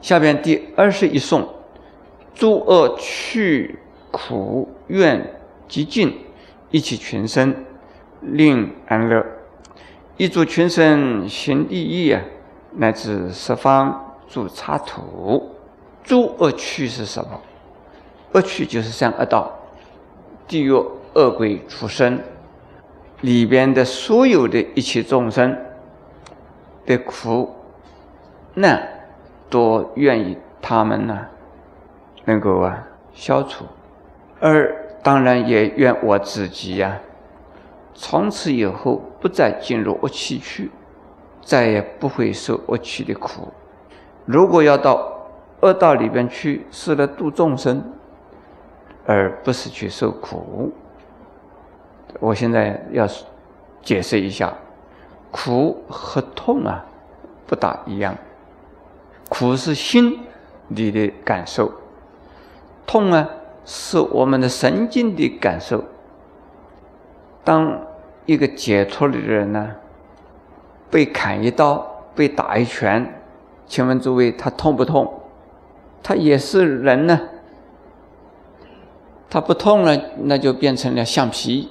下边第二十一颂：诸恶去，苦怨极尽，一切群生令安乐。一诸群生行利益啊，乃至十方诸刹土。诸恶趣是什么？恶趣就是三恶道，地狱、恶鬼、畜生里边的所有的一切众生的苦难。多愿意他们呢，能够啊消除，而当然也愿我自己呀，从此以后不再进入恶趣去，再也不会受恶趣的苦。如果要到恶道里边去，是来度众生，而不是去受苦。我现在要解释一下，苦和痛啊，不大一样。苦是心里的感受，痛啊是我们的神经的感受。当一个解脱的人呢，被砍一刀、被打一拳，请问诸位，他痛不痛？他也是人呢，他不痛了，那就变成了橡皮，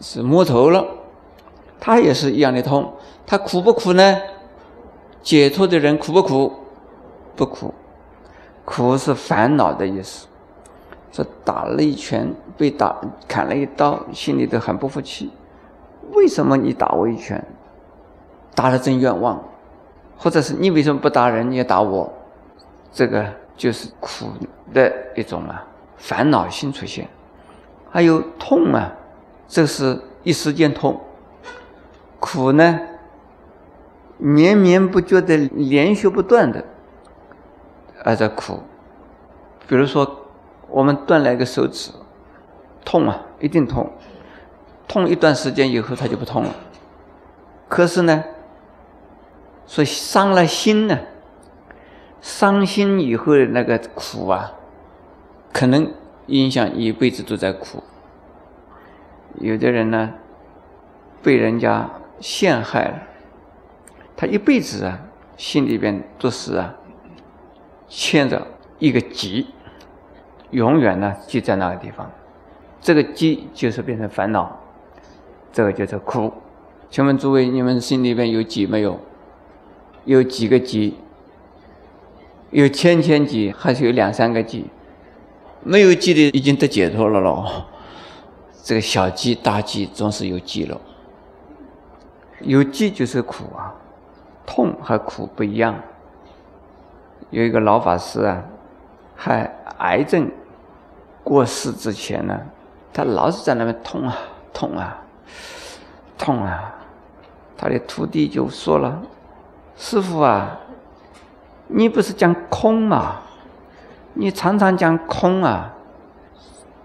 是木头了。他也是一样的痛，他苦不苦呢？解脱的人苦不苦？不苦，苦是烦恼的意思。这打了一拳，被打砍了一刀，心里都很不服气。为什么你打我一拳？打了真冤枉，或者是你为什么不打人，你也打我？这个就是苦的一种啊，烦恼心出现。还有痛啊，这是一时间痛。苦呢？绵绵不绝的、连续不断的，而在苦。比如说，我们断了一个手指，痛啊，一定痛。痛一段时间以后，它就不痛了。可是呢，说伤了心呢，伤心以后的那个苦啊，可能影响一辈子都在苦。有的人呢，被人家陷害了。他一辈子啊，心里边都是啊，牵着一个结，永远呢记在那个地方。这个结就是变成烦恼，这个就是苦。请问诸位，你们心里边有结没有？有几个结？有千千结，还是有两三个结？没有结的已经得解脱了咯。这个小结大结总是有结了，有结就是苦啊。痛和苦不一样。有一个老法师啊，还癌症过世之前呢，他老是在那边痛啊痛啊痛啊。他的徒弟就说了：“师傅啊，你不是讲空吗？你常常讲空啊，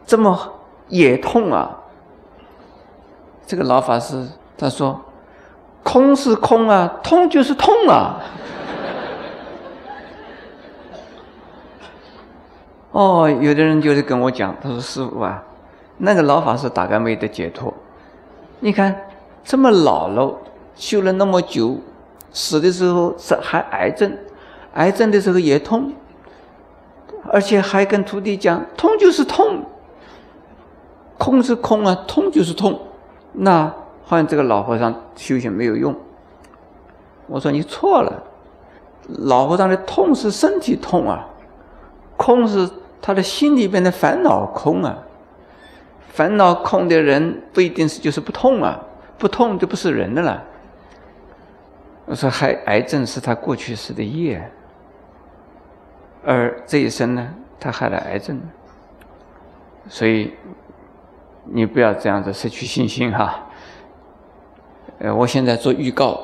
怎么也痛啊？”这个老法师他说。空是空啊，痛就是痛啊。哦，有的人就是跟我讲，他说：“师傅啊，那个老法师大概没得解脱。你看这么老了，修了那么久，死的时候是还癌症，癌症的时候也痛，而且还跟徒弟讲，痛就是痛，空是空啊，痛就是痛。那。”好像这个老和尚修行没有用。我说你错了，老和尚的痛是身体痛啊，空是他的心里边的烦恼空啊。烦恼空的人不一定是就是不痛啊，不痛就不是人的了。我说还癌症是他过去时的业，而这一生呢，他害了癌症，所以你不要这样子失去信心哈。呃，我现在做预告，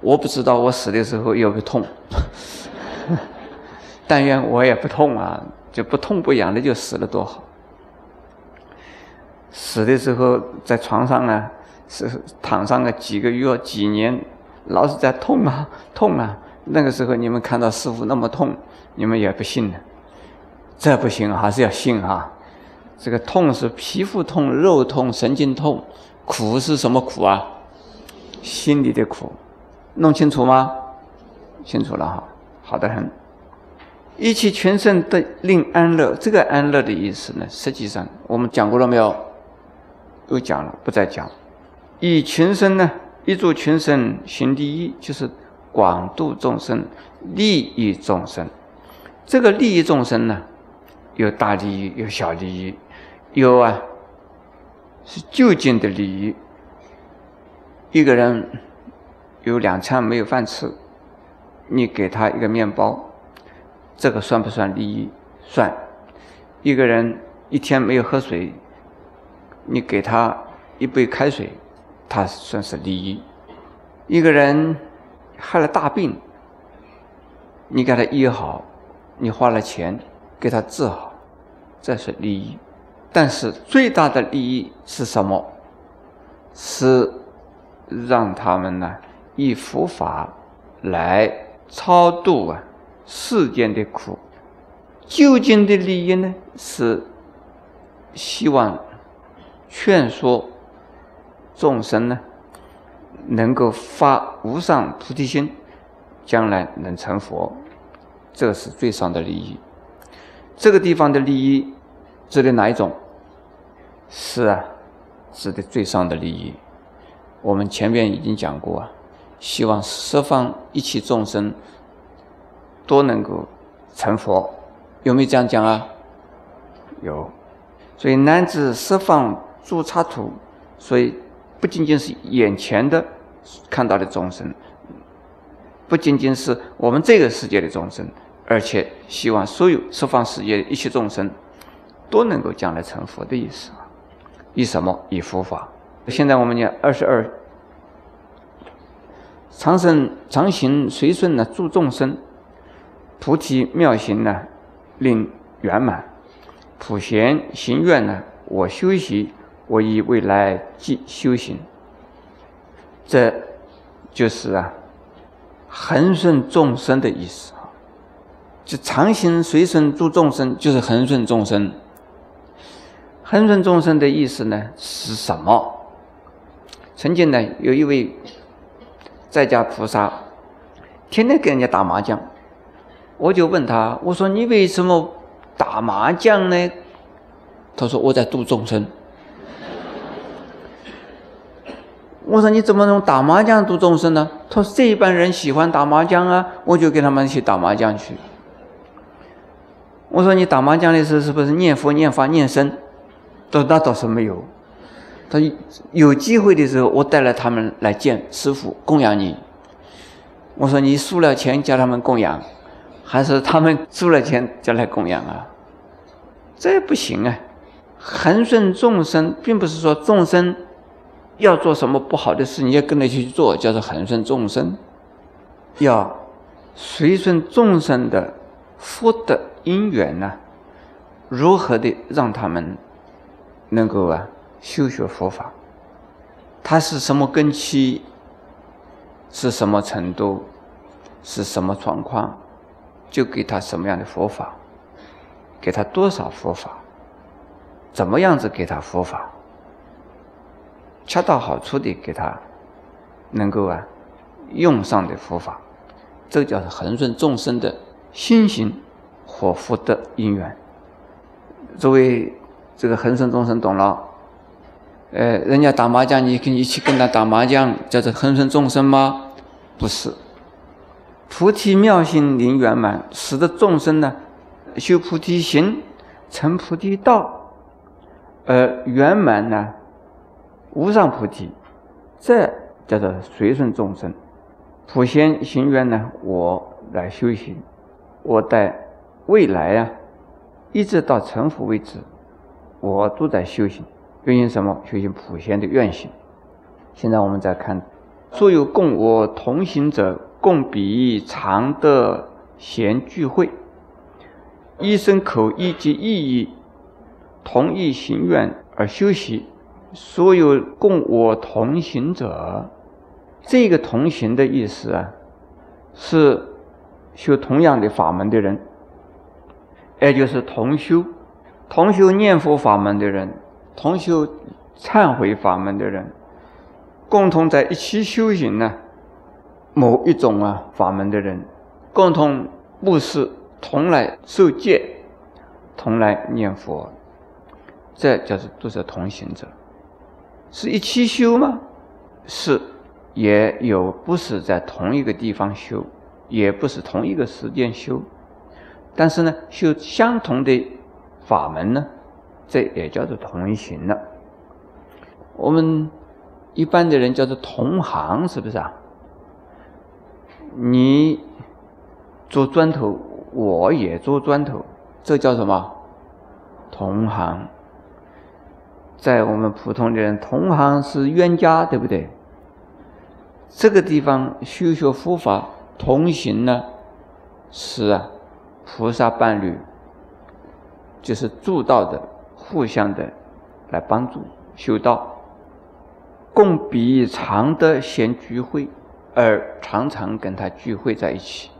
我不知道我死的时候有没有痛，但愿我也不痛啊，就不痛不痒的就死了多好。死的时候在床上啊，是躺上个几个月、几年，老是在痛啊痛啊。那个时候你们看到师傅那么痛，你们也不信了。这不行，还是要信啊。这个痛是皮肤痛、肉痛、神经痛，苦是什么苦啊？心里的苦，弄清楚吗？清楚了哈，好的很。一气全身的令安乐，这个安乐的意思呢，实际上我们讲过了没有？又讲了，不再讲。以群生呢，一助群生行第一，就是广度众生，利益众生。这个利益众生呢，有大利益，有小利益，有啊，是就近的利益。一个人有两餐没有饭吃，你给他一个面包，这个算不算利益？算。一个人一天没有喝水。你给他一杯开水，他算是利益。一个人害了大病，你给他医好，你花了钱给他治好，这是利益。但是最大的利益是什么？是让他们呢以佛法来超度啊世间的苦。究竟的利益呢是希望。劝说众生呢，能够发无上菩提心，将来能成佛，这是最上的利益。这个地方的利益指的哪一种？是啊，指的最上的利益。我们前面已经讲过啊，希望十方一切众生都能够成佛，有没有这样讲啊？有。所以乃至十方。诸刹土，所以不仅仅是眼前的看到的众生，不仅仅是我们这个世界的众生，而且希望所有十方世界的一切众生都能够将来成佛的意思啊！以什么？以佛法。现在我们讲二十二，长生常行随顺呢，助众生，菩提妙行呢，令圆满，普贤行愿呢，我修习。我以未来即修行，这就是啊，恒顺众生的意思啊。就常行随顺助众生，就是恒顺众生。恒顺众生的意思呢是什么？曾经呢，有一位在家菩萨，天天跟人家打麻将，我就问他，我说你为什么打麻将呢？他说我在度众生。我说你怎么能打麻将度众生呢？他说这一般人喜欢打麻将啊，我就跟他们去打麻将去。我说你打麻将的时候是不是念佛、念法、念僧？他说那倒是没有。他有机会的时候，我带了他们来见师傅供养你。我说你输了钱叫他们供养，还是他们输了钱叫来供养啊？这不行啊！恒顺众生，并不是说众生。要做什么不好的事，你要跟着去做，叫做恒顺众生。要随顺众生的福德因缘呢，如何的让他们能够啊修学佛法？他是什么根基？是什么程度？是什么状况？就给他什么样的佛法？给他多少佛法？怎么样子给他佛法？恰到好处的给他能够啊用上的佛法，这叫恒顺众生的心行和福德因缘。作为这个恒顺众生懂了，呃，人家打麻将，你跟你一起跟他打麻将，叫做恒顺众生吗？不是。菩提妙心灵圆满，使得众生呢修菩提行，成菩提道，而圆满呢。无上菩提，这叫做随顺众生。普贤行愿呢，我来修行，我在未来啊，一直到成佛为止，我都在修行。修行什么？修行普贤的愿行。现在我们再看所有共我同行者，共彼常的贤聚会，一生口意及意义，同一行愿而修习。所有共我同行者，这个同行的意思啊，是修同样的法门的人，也就是同修、同修念佛法门的人，同修忏悔法门的人，共同在一起修行呢。某一种啊法门的人，共同布施，同来受戒，同来念佛，这叫做都是同行者。是一起修吗？是，也有不是在同一个地方修，也不是同一个时间修，但是呢，修相同的法门呢，这也叫做同行了。我们一般的人叫做同行，是不是啊？你做砖头，我也做砖头，这叫什么？同行。在我们普通的人，同行是冤家，对不对？这个地方修学佛法同行呢，是啊，菩萨伴侣，就是助道的，互相的来帮助修道，共彼常德先聚会，而常常跟他聚会在一起，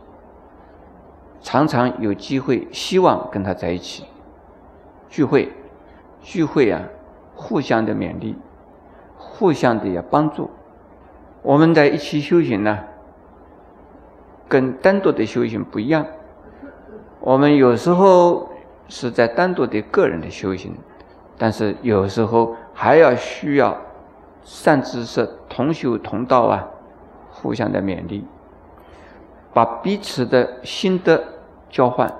常常有机会，希望跟他在一起聚会，聚会啊。互相的勉励，互相的也帮助。我们在一起修行呢，跟单独的修行不一样。我们有时候是在单独的个人的修行，但是有时候还要需要善知识同修同道啊，互相的勉励，把彼此的心得交换、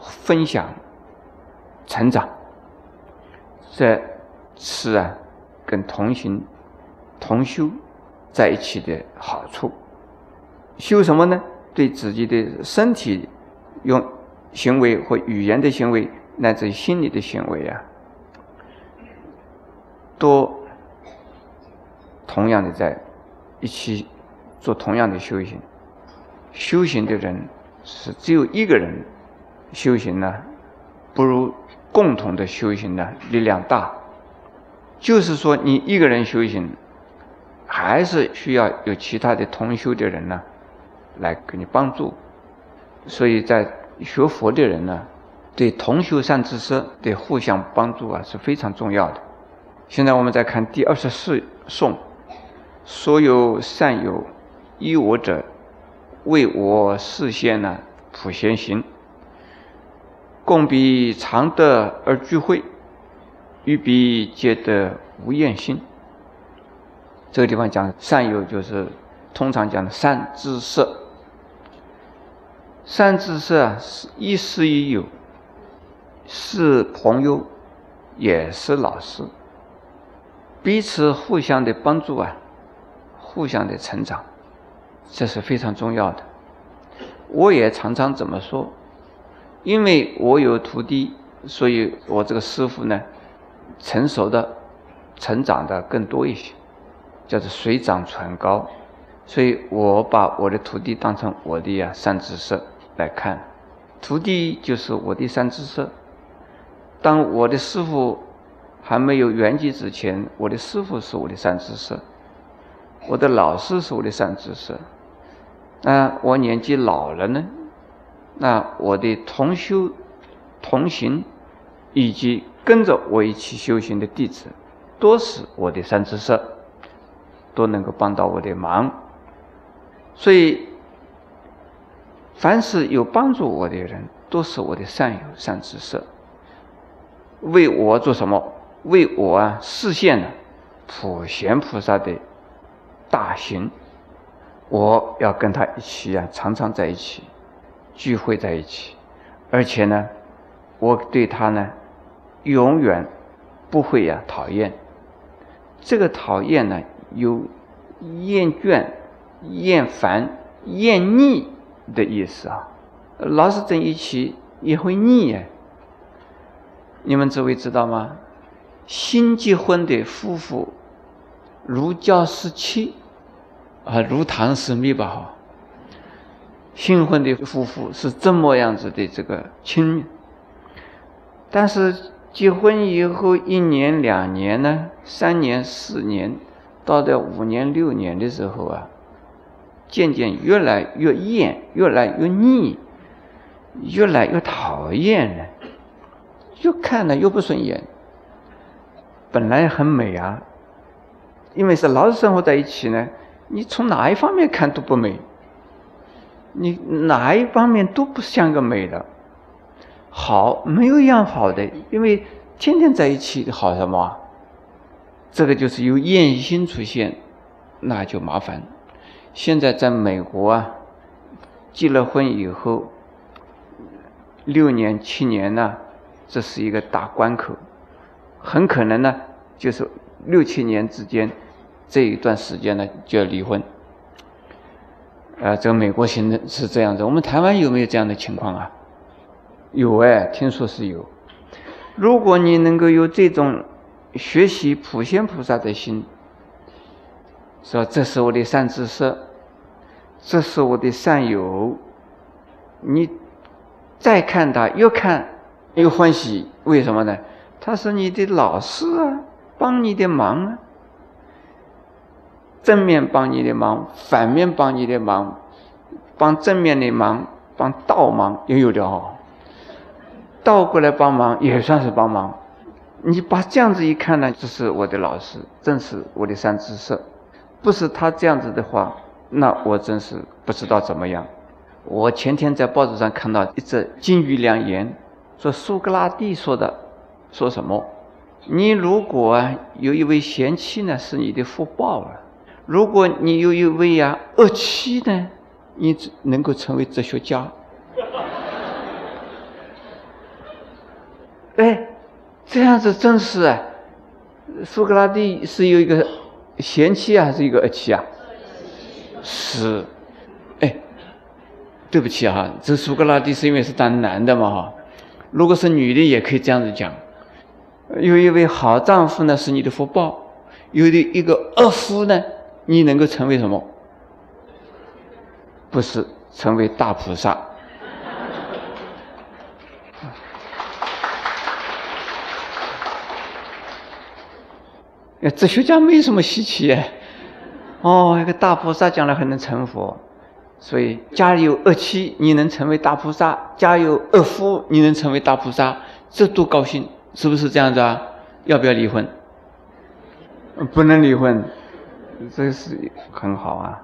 分享、成长。这是啊，跟同行、同修在一起的好处。修什么呢？对自己的身体用行为或语言的行为，乃至心理的行为啊，都同样的在一起做同样的修行。修行的人是只有一个人修行呢，不如。共同的修行呢，力量大。就是说，你一个人修行，还是需要有其他的同修的人呢，来给你帮助。所以在学佛的人呢，对同修善知识的互相帮助啊，是非常重要的。现在我们再看第二十四颂：所有善友依我者，为我示现呢普贤行。共彼常德而聚会，与彼皆得无厌心。这个地方讲善友，就是通常讲的善知识。善知识啊，是亦师亦友，是朋友，也是老师，彼此互相的帮助啊，互相的成长，这是非常重要的。我也常常这么说。因为我有徒弟，所以我这个师傅呢，成熟的、成长的更多一些，叫做水涨船高。所以我把我的徒弟当成我的呀善知识来看，徒弟就是我的三知色。当我的师傅还没有圆寂之前，我的师傅是我的三知色，我的老师是我的三知色。那我年纪老了呢？那我的同修、同行，以及跟着我一起修行的弟子，都是我的三知色，都能够帮到我的忙。所以，凡是有帮助我的人，都是我的善友、善知识，为我做什么？为我啊实现了普贤菩萨的大行，我要跟他一起啊，常常在一起。聚会在一起，而且呢，我对他呢，永远不会呀讨厌。这个讨厌呢，有厌倦、厌烦、厌腻的意思啊。老是在一起也会腻哎。你们诸位知道吗？新结婚的夫妇如胶似漆，啊，如糖似蜜吧哈。新婚的夫妇是这么样子的这个亲密，但是结婚以后一年两年呢，三年四年，到了五年六年的时候啊，渐渐越来越厌，越来越腻，越来越讨厌了，越看了越不顺眼。本来很美啊，因为是老是生活在一起呢，你从哪一方面看都不美。你哪一方面都不像个美的，好没有一样好的，因为天天在一起好什么？这个就是有厌心出现，那就麻烦。现在在美国啊，结了婚以后六年七年呢，这是一个大关口，很可能呢就是六七年之间这一段时间呢就要离婚。啊，这个美国行政是这样子，我们台湾有没有这样的情况啊？有哎，听说是有。如果你能够有这种学习普贤菩萨的心，说这是我的善知识，这是我的善友，你再看他，越看越欢喜，为什么呢？他是你的老师啊，帮你的忙啊。正面帮你的忙，反面帮你的忙，帮正面的忙，帮倒忙也有的哦。倒过来帮忙也算是帮忙。你把这样子一看呢，这是我的老师，正是我的三知识。不是他这样子的话，那我真是不知道怎么样。我前天在报纸上看到一则金玉良言，说苏格拉底说的，说什么？你如果有一位贤妻呢，是你的福报了。如果你有一位呀恶妻呢，你能够成为哲学家。哎，这样子真是啊。苏格拉底是有一个贤妻啊，还是一个恶妻啊？是。哎，对不起哈，这苏格拉底是因为是当男的嘛哈。如果是女的，也可以这样子讲。有一位好丈夫呢，是你的福报；有的一个恶夫呢。你能够成为什么？不是成为大菩萨。哲学家没什么稀奇，哦，一个大菩萨将来还能成佛，所以家里有恶妻，你能成为大菩萨；家有恶夫，你能成为大菩萨，这多高兴，是不是这样子啊？要不要离婚？不能离婚。这是很好啊。